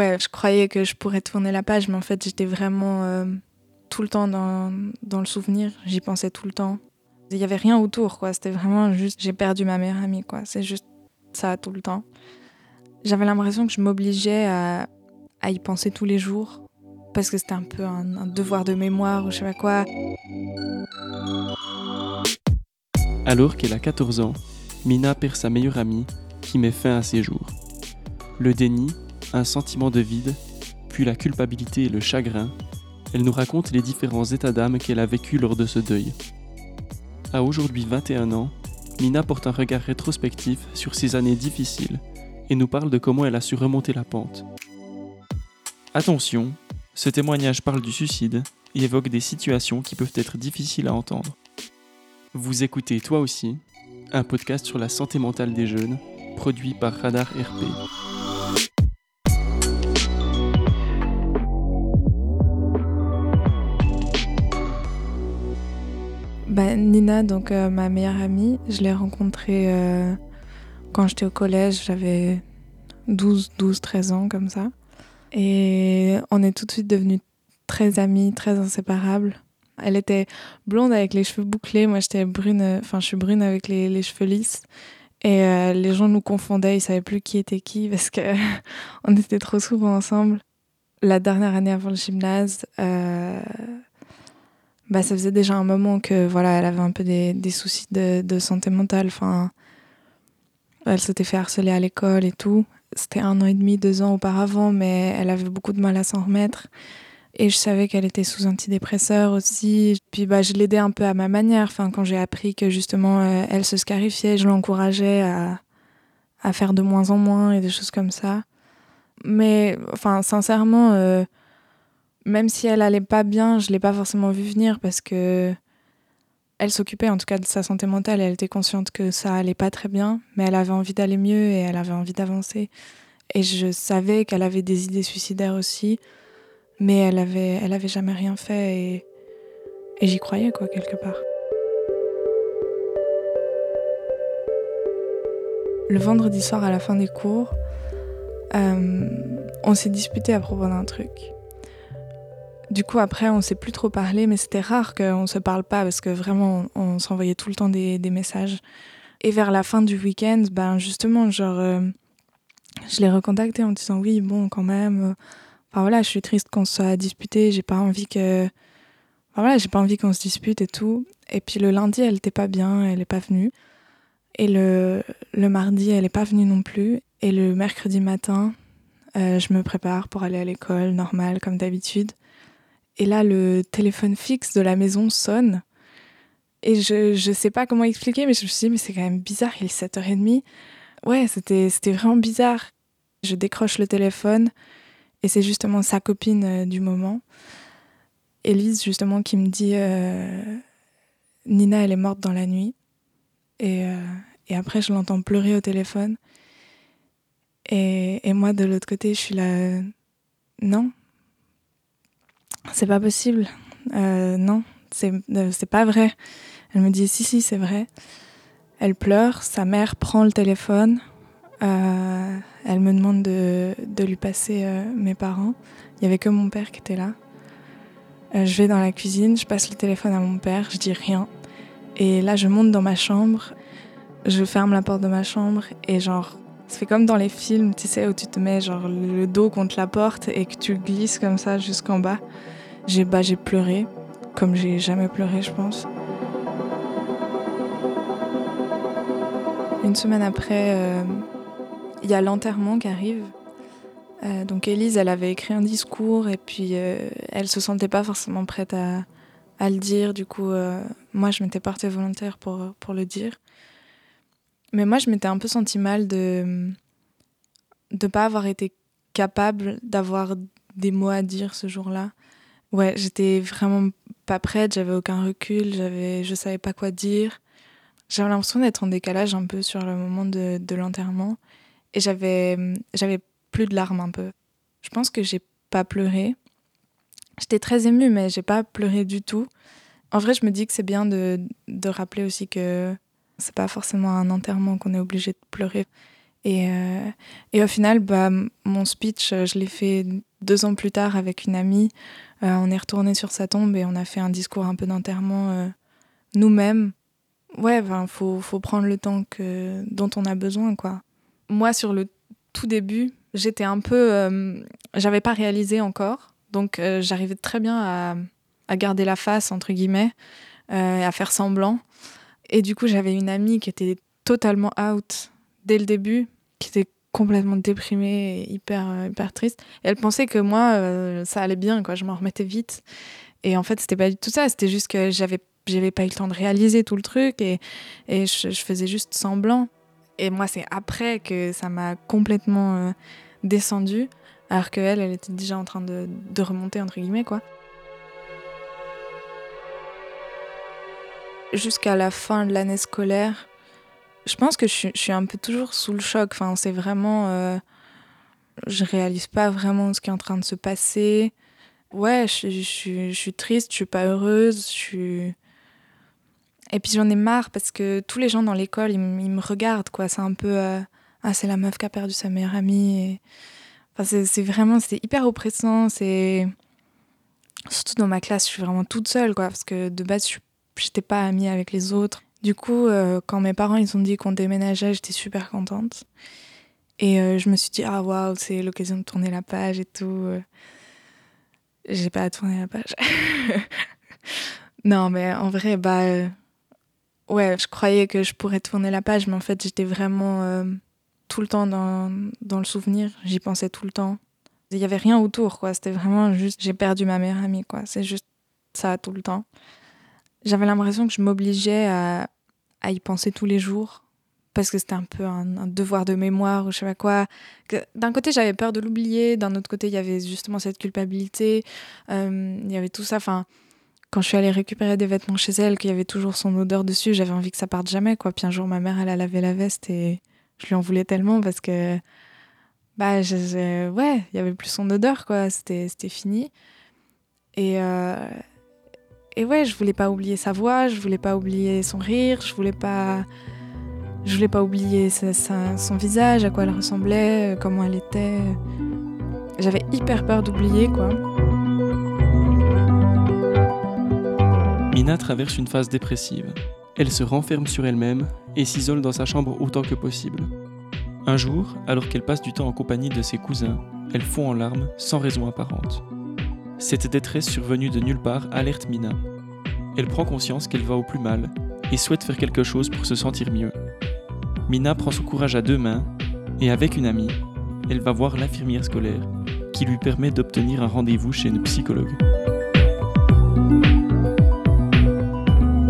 Ouais, je croyais que je pourrais tourner la page, mais en fait, j'étais vraiment euh, tout le temps dans, dans le souvenir. J'y pensais tout le temps. Il n'y avait rien autour, quoi. C'était vraiment juste, j'ai perdu ma meilleure amie, quoi. C'est juste ça tout le temps. J'avais l'impression que je m'obligeais à, à, y penser tous les jours, parce que c'était un peu un, un, devoir de mémoire ou je sais pas quoi. Alors qu'elle a 14 ans, Mina perd sa meilleure amie, qui met fin à ses jours. Le déni, un sentiment de vide, puis la culpabilité et le chagrin, elle nous raconte les différents états d'âme qu'elle a vécus lors de ce deuil. À aujourd'hui 21 ans, Mina porte un regard rétrospectif sur ces années difficiles et nous parle de comment elle a su remonter la pente. Attention, ce témoignage parle du suicide et évoque des situations qui peuvent être difficiles à entendre. Vous écoutez Toi aussi, un podcast sur la santé mentale des jeunes, produit par Radar RP. Bah, Nina, donc euh, ma meilleure amie, je l'ai rencontrée euh, quand j'étais au collège, j'avais 12, 12, 13 ans comme ça. Et on est tout de suite devenus très amis, très inséparables. Elle était blonde avec les cheveux bouclés, moi j'étais brune, enfin je suis brune avec les, cheveux lisses. Et euh, les gens nous confondaient, ils savaient plus qui était qui parce que on était trop souvent ensemble. La dernière année avant le gymnase, bah, ça faisait déjà un moment que voilà, elle avait un peu des, des soucis de, de, santé mentale. Enfin, elle s'était fait harceler à l'école et tout. C'était un an et demi, deux ans auparavant, mais elle avait beaucoup de mal à s'en remettre. Et je savais qu'elle était sous antidépresseur aussi. Puis bah, je l'aidais un peu à ma manière. Enfin, quand j'ai appris que justement euh, elle se scarifiait, je l'encourageais à, à faire de moins en moins et des choses comme ça. Mais enfin, sincèrement, euh, même si elle allait pas bien, je l'ai pas forcément vu venir parce que elle s'occupait en tout cas de sa santé mentale. Elle était consciente que ça allait pas très bien, mais elle avait envie d'aller mieux et elle avait envie d'avancer. Et je savais qu'elle avait des idées suicidaires aussi, mais elle avait, elle avait jamais rien fait et, et j'y croyais quoi quelque part. Le vendredi soir à la fin des cours, euh, on s'est disputé à propos d'un truc. Du coup, après, on s'est plus trop parlé, mais c'était rare qu'on se parle pas parce que vraiment, on, s'envoyait tout le temps des, messages. Et vers la fin du week-end, ben justement, genre, euh, je l'ai recontacté en disant oui, bon, quand même. Enfin voilà, je suis triste qu'on soit disputé. J'ai pas envie que, voilà, j'ai pas envie qu'on se dispute et tout. Et puis le lundi, elle était pas bien, elle est pas venue. Et le, le mardi, elle est pas venue non plus. Et le mercredi matin, euh, je me prépare pour aller à l'école, normal, comme d'habitude. Et là, le téléphone fixe de la maison sonne. Et je, je sais pas comment expliquer, mais je me suis dit, mais c'est quand même bizarre, il est 7h30. Ouais, c'était, c'était vraiment bizarre. Je décroche le téléphone et c'est justement sa copine euh, du moment, Elise, justement, qui me dit euh, Nina, elle est morte dans la nuit. Et, euh, et après, je l'entends pleurer au téléphone. Et, et moi, de l'autre côté, je suis là Non, c'est pas possible. Euh, non, c'est euh, pas vrai. Elle me dit si, si, c'est vrai. Elle pleure, sa mère prend le téléphone, euh, elle me demande de, de lui passer mes parents. Il y avait que mon père qui était là. Je vais dans la cuisine, je passe le téléphone à mon père, je dis rien. Et là, je monte dans ma chambre, je ferme la porte de ma chambre et genre, ça fait comme dans les films, tu sais, où tu te mets genre le dos contre la porte et que tu glisses comme ça jusqu'en bas. J'ai bah, pleuré, comme j'ai jamais pleuré, je pense. Une semaine après, il euh, y a l'enterrement qui arrive. Euh, donc Elise, elle avait écrit un discours et puis euh, elle se sentait pas forcément prête à, le dire. Du coup, euh, moi, je m'étais portée volontaire pour, pour le dire. Mais moi, je m'étais un peu senti mal de ne pas avoir été capable d'avoir des mots à dire ce jour-là. Ouais, j'étais vraiment pas prête, j'avais aucun recul, j'avais, je savais pas quoi dire. J'avais l'impression d'être en décalage un peu sur le moment de, de l'enterrement. Et j'avais, j'avais plus de larmes un peu. Je pense que j'ai pas pleuré. J'étais très émue, mais j'ai pas pleuré du tout. En vrai, je me dis que c'est bien de, de rappeler aussi que c'est pas forcément un enterrement qu'on est obligé de pleurer. Et, et au final, bah, mon speech, je l'ai fait deux ans plus tard avec une amie. on est retourné sur sa tombe et on a fait un discours un peu d'enterrement nous-mêmes. Ouais, il faut, faut prendre le temps que, dont on a besoin, quoi. Moi, sur le tout début, j'étais un peu... J'avais pas réalisé encore. Donc, j'arrivais très bien à, à, garder la face, entre guillemets, à faire semblant. Et du coup, j'avais une amie qui était totalement out dès le début, qui était complètement déprimée et hyper, euh, hyper triste. Elle pensait que moi, euh, ça allait bien, quoi. Je m'en remettais vite. Et en fait, c'était pas du tout ça. C'était juste que j'avais, j'avais pas eu le temps de réaliser tout le truc et, et je, faisais juste semblant. Et moi, c'est après que ça m'a complètement euh, descendu, alors qu'elle, elle était déjà en train de, de remonter, entre guillemets, quoi. Jusqu'à la fin de l'année scolaire, je pense que je, suis un peu toujours sous le choc. Enfin, c'est vraiment. Euh, je réalise pas vraiment ce qui est en train de se passer. Ouais, je, je, suis triste, je suis pas heureuse, je suis. Et puis j'en ai marre parce que tous les gens dans l'école, ils, me regardent, quoi. C'est un peu. Euh, ah, c'est la meuf qui a perdu sa meilleure amie. Enfin, c'est vraiment. C'est hyper oppressant. C'est. Surtout dans ma classe, je suis vraiment toute seule, quoi. Parce que de base, je suis j'étais pas amie avec les autres. Du coup, euh, quand mes parents ils ont dit qu'on déménageait, j'étais super contente. Et euh, je me suis dit, ah waouh, c'est l'occasion de tourner la page et tout. Euh. J'ai pas à tourner la page. non, mais en vrai, bah. ouais, je croyais que je pourrais tourner la page, mais en fait, j'étais vraiment tout le temps dans, dans le souvenir. J'y pensais tout le temps. Il y avait rien autour, quoi. C'était vraiment juste, j'ai perdu ma meilleure amie, quoi. C'est juste ça tout le temps j'avais l'impression que je m'obligeais à, y penser tous les jours parce que c'était un peu un, devoir de mémoire ou je sais pas quoi. D'un côté, j'avais peur de l'oublier, d'un autre côté, il y avait justement cette culpabilité, euh, il y avait tout ça. Enfin, quand je suis allée récupérer des vêtements chez elle, qu'il y avait toujours son odeur dessus, j'avais envie que ça parte jamais, quoi. Puis un jour, ma mère, elle a lavé la veste et je lui en voulais tellement parce que, bah, je, ouais, il y avait plus son odeur, quoi. C'était fini. Et, euh, et ouais, je voulais pas oublier sa voix, je voulais pas oublier son rire, je voulais pas, je voulais pas oublier son visage, à quoi elle ressemblait, comment elle était. J'avais hyper peur d'oublier quoi. Mina traverse une phase dépressive. Elle se renferme sur elle-même et s'isole dans sa chambre autant que possible. Un jour, alors qu'elle passe du temps en compagnie de ses cousins, elle fond en larmes sans raison apparente. Cette détresse survenue de nulle part alerte Mina. Elle prend conscience qu'elle va au plus mal et souhaite faire quelque chose pour se sentir mieux. Mina prend son courage à deux mains et avec une amie, elle va voir l'infirmière scolaire qui lui permet d'obtenir un rendez-vous chez une psychologue.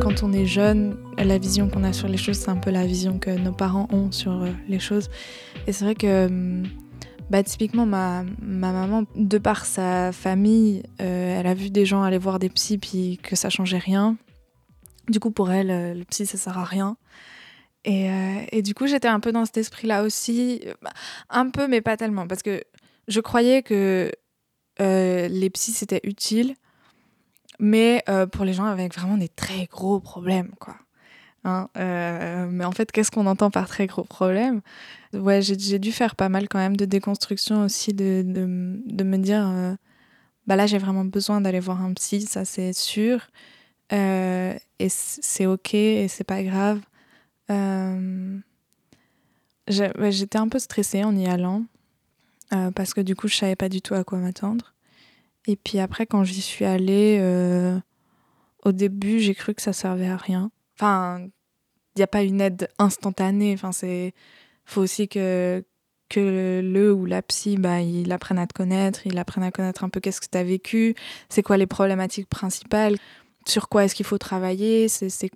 Quand on est jeune, la vision qu'on a sur les choses, c'est un peu la vision que nos parents ont sur euh, les choses. Et c'est vrai que hum, bah, typiquement, ma, ma, maman, de par sa famille, euh, elle a vu des gens aller voir des psys puis que ça changeait rien. Du coup, pour elle, euh, le psy, ça sert à rien. Et, euh, et du coup, j'étais un peu dans cet esprit-là aussi. Un peu, mais pas tellement. Parce que je croyais que les psys, c'était utile. Mais pour les gens avec vraiment des très gros problèmes, quoi. Hein, euh, mais en fait, qu'est-ce qu'on entend par très gros problème? Ouais, j'ai dû faire pas mal quand même de déconstruction aussi, de, de, de me dire, euh, bah là j'ai vraiment besoin d'aller voir un psy, ça c'est sûr, euh, et c'est ok, et c'est pas grave. J'étais un peu stressée en y allant, parce que du coup je savais pas du tout à quoi m'attendre. Et puis après, quand j'y suis allée, au début j'ai cru que ça servait à rien. Enfin, n'y a pas une aide instantanée. Enfin, c'est faut aussi que que le ou la psy, bah, il apprenne à te connaître, il apprenne à connaître un peu qu'est-ce que tu as vécu, c'est quoi les problématiques principales, sur quoi est-ce qu'il faut travailler, c'est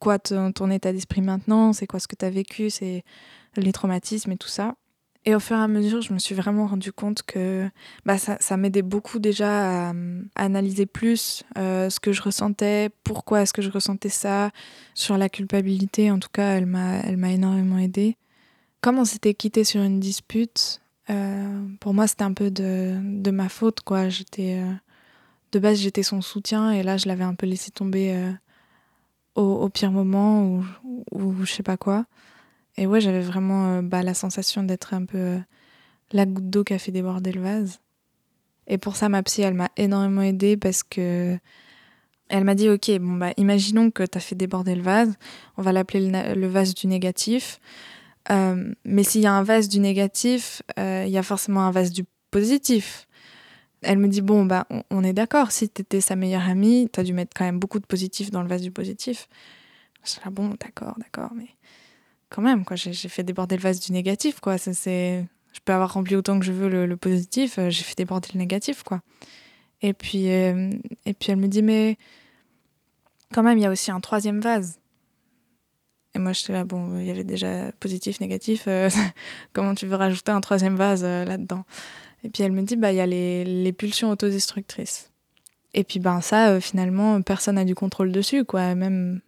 quoi ton, ton état d'esprit maintenant, c'est quoi ce que tu as vécu, c'est les traumatismes et tout ça. Et au fur et à mesure, je me suis vraiment rendu compte que bah, ça, ça m'aidait beaucoup déjà à, analyser plus euh, ce que je ressentais, pourquoi est-ce que je ressentais ça, sur la culpabilité. En tout cas, elle m'a, énormément aidée. Comme on s'était quitté sur une dispute, euh, pour moi, c'était un peu de, de, ma faute. quoi. J'étais, euh, de base, j'étais son soutien et là, je l'avais un peu laissé tomber au, au, pire moment ou, ou je sais pas quoi. Et ouais, j'avais vraiment bah, la sensation d'être un peu la goutte d'eau qui a fait déborder le vase. Et pour ça, ma psy, elle m'a énormément aidée parce que elle m'a dit Ok, bon, bah, imaginons que tu as fait déborder le vase, on va l'appeler le, vase du négatif. Euh, mais s'il y a un vase du négatif, euh, il y a forcément un vase du positif. Elle me dit Bon, bah, on, est d'accord, si tu étais sa meilleure amie, tu as dû mettre quand même beaucoup de positif dans le vase du positif. Je suis là, bon, d'accord, d'accord, mais quand même, quoi, j'ai fait déborder le vase du négatif, quoi. C'est je peux avoir rempli autant que je veux le, positif, euh, j'ai fait déborder le négatif, quoi. Et puis, euh, et puis elle me dit, mais quand même, il y a aussi un troisième vase. Et moi, j'étais là, bon, il y avait déjà positif, négatif, euh, comment tu veux rajouter un troisième vase là-dedans? Et puis elle me dit, bah, il y a les, les pulsions autodestructrices. Et puis, ben, ça, finalement, personne n'a du contrôle dessus, quoi. Même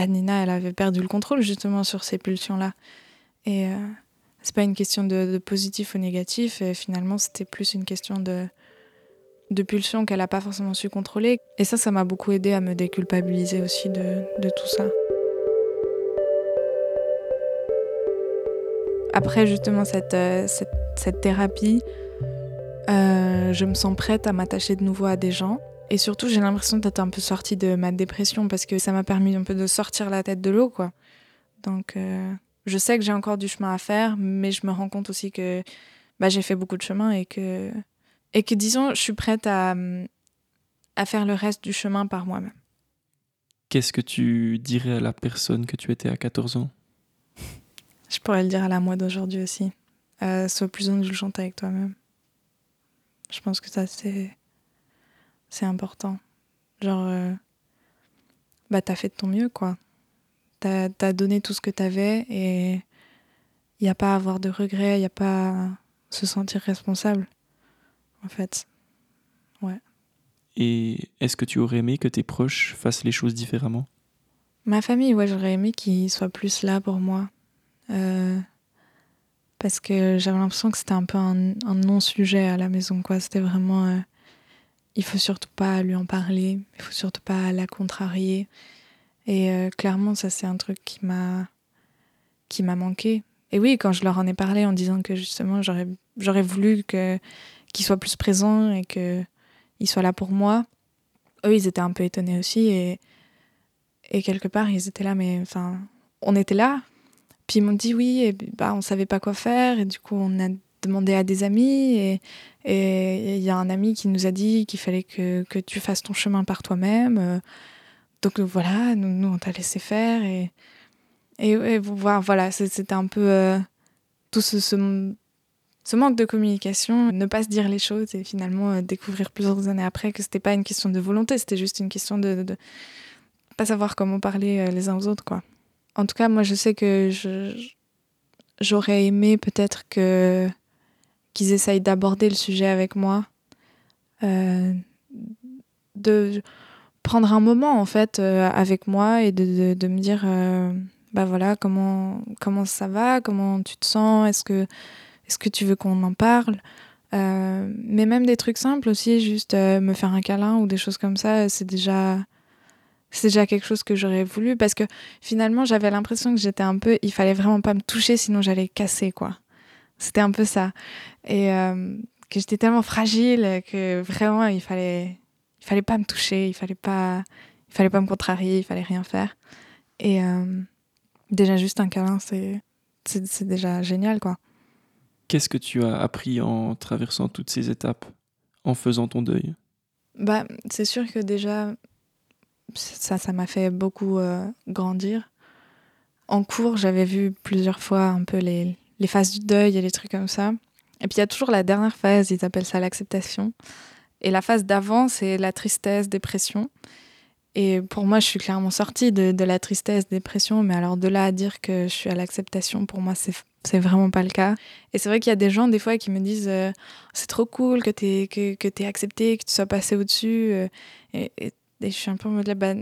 bah, Nina, elle avait perdu le contrôle justement sur ces pulsions-là. Et c'est pas une question de, positif ou négatif. Finalement, c'était plus une question de, de pulsion qu'elle n'a pas forcément su contrôler. Et ça, ça m'a beaucoup aidé à me déculpabiliser aussi de, tout ça. Après justement cette, euh, cette thérapie, euh, je me sens prête à m'attacher de nouveau à des gens. Et surtout, j'ai l'impression d'être un peu sortie de ma dépression parce que ça m'a permis un peu de sortir la tête de l'eau, quoi. Donc, euh, je sais que j'ai encore du chemin à faire, mais je me rends compte aussi que bah, j'ai fait beaucoup de chemin et que, et que, disons, je suis prête à, à faire le reste du chemin par moi-même. Qu'est-ce que tu dirais à la personne que tu étais à 14 ans? Je pourrais le dire à la moi d'aujourd'hui aussi. Euh, sois plus indulgente avec toi-même. Je pense que ça, c'est, c'est important. Genre, euh, bah, t'as fait de ton mieux, quoi. T'as as donné tout ce que t'avais et il n'y a pas à avoir de regrets, il n'y a pas à se sentir responsable, en fait. Ouais. Et est-ce que tu aurais aimé que tes proches fassent les choses différemment? Ma famille, ouais, j'aurais aimé qu'ils soient plus là pour moi. Euh, parce que j'avais l'impression que c'était un peu un, non-sujet à la maison, quoi. C'était vraiment. Euh, il faut surtout pas lui en parler, il faut surtout pas la contrarier. Et euh, clairement, ça, c'est un truc qui m'a qui m'a manqué. Et oui, quand je leur en ai parlé en disant que justement, j'aurais, j'aurais voulu que, qu'ils soient plus présents et qu'ils soient là pour moi, eux, ils étaient un peu étonnés aussi. Et, et quelque part, ils étaient là, mais enfin, on était là. Puis ils m'ont dit oui, et bah, on savait pas quoi faire. Et du coup, on a demandé à des amis. Et il y a un ami qui nous a dit qu'il fallait que, que tu fasses ton chemin par toi-même. Donc voilà, nous, on t'a laissé faire et, et, voilà, c'était un peu euh, tout ce, ce, manque de communication, ne pas se dire les choses et finalement euh, découvrir plusieurs années après que c'était pas une question de volonté, c'était juste une question de, de, pas savoir comment parler euh, les uns aux autres quoi. En tout cas, moi je sais que j'aurais aimé peut-être que qu'ils essayent d'aborder le sujet avec moi. de prendre un moment en fait euh, avec moi et de, me dire euh, bah voilà comment comment ça va comment tu te sens est-ce que est-ce que tu veux qu'on en parle? Euh, mais même des trucs simples aussi juste me faire un câlin ou des choses comme ça c'est déjà c'est déjà quelque chose que j'aurais voulu parce que finalement j'avais l'impression que j'étais un peu il fallait vraiment pas me toucher sinon j'allais casser quoi c'était un peu ça et que j'étais tellement fragile que vraiment il fallait il fallait pas me toucher, il fallait pas, il fallait pas me contrarier, il fallait rien faire. Et euh, déjà juste un câlin, c'est, c'est, déjà génial, quoi. Qu'est-ce que tu as appris en traversant toutes ces étapes, en faisant ton deuil? Bah, c'est sûr que déjà, ça, ça m'a fait beaucoup euh, grandir. En cours, j'avais vu plusieurs fois un peu les, les phases du deuil et les trucs comme ça. Et puis il y a toujours la dernière phase, ils appellent ça l'acceptation. Et la phase d'avant, c'est la tristesse, dépression. Et pour moi, je suis clairement sortie de, la tristesse, dépression, mais alors de là à dire que je suis à l'acceptation, pour moi, c'est c'est vraiment pas le cas. Et c'est vrai qu'il y a des gens, des fois, qui me disent euh, c'est trop cool que tu que, que accepté, que tu sois passé au-dessus. Euh, et, je suis un peu en mode bah,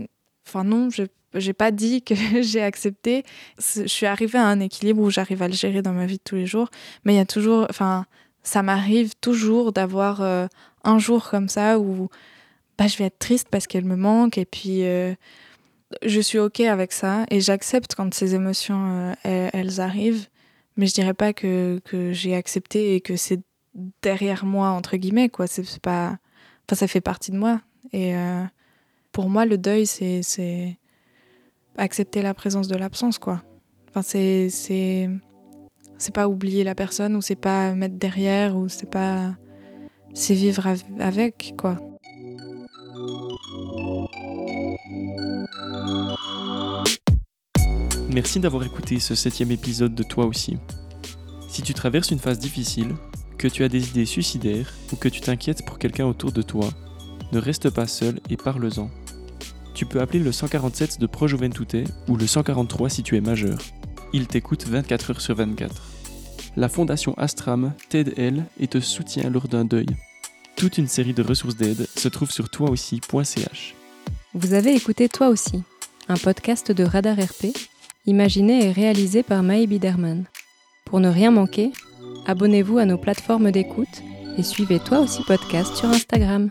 enfin, non, je j'ai pas dit que j'ai accepté. Je suis arrivée à un équilibre où j'arrive à le gérer dans ma vie de tous les jours. Mais il y a toujours, enfin, ça m'arrive toujours d'avoir euh, un jour comme ça où bah, je vais être triste parce qu'elle me manque et puis, euh, je suis ok avec ça et j'accepte quand ces émotions euh, elles, arrivent, mais je dirais pas que, que j'ai accepté et que c'est derrière moi entre guillemets quoi. C'est pas, enfin ça fait partie de moi et pour moi le deuil c'est accepter la présence de l'absence quoi. Enfin c'est c'est c'est pas oublier la personne ou c'est pas mettre derrière ou c'est pas c'est vivre avec quoi. Merci d'avoir écouté ce septième épisode de Toi aussi. Si tu traverses une phase difficile, que tu as des idées suicidaires ou que tu t'inquiètes pour quelqu'un autour de toi, ne reste pas seul et parle-en. Tu peux appeler le 147 de Pro ou le 143 si tu es majeur. Il t'écoute 24 heures sur 24. La fondation Astram t'aide elle et te soutient lors d'un deuil. Toute une série de ressources d'aide se trouve sur toiaussi.ch. Vous avez écouté Toi aussi, un podcast de Radar RP imaginé et réalisé par Maë Biderman. Pour ne rien manquer, abonnez-vous à nos plateformes d'écoute et suivez toi aussi podcast sur Instagram.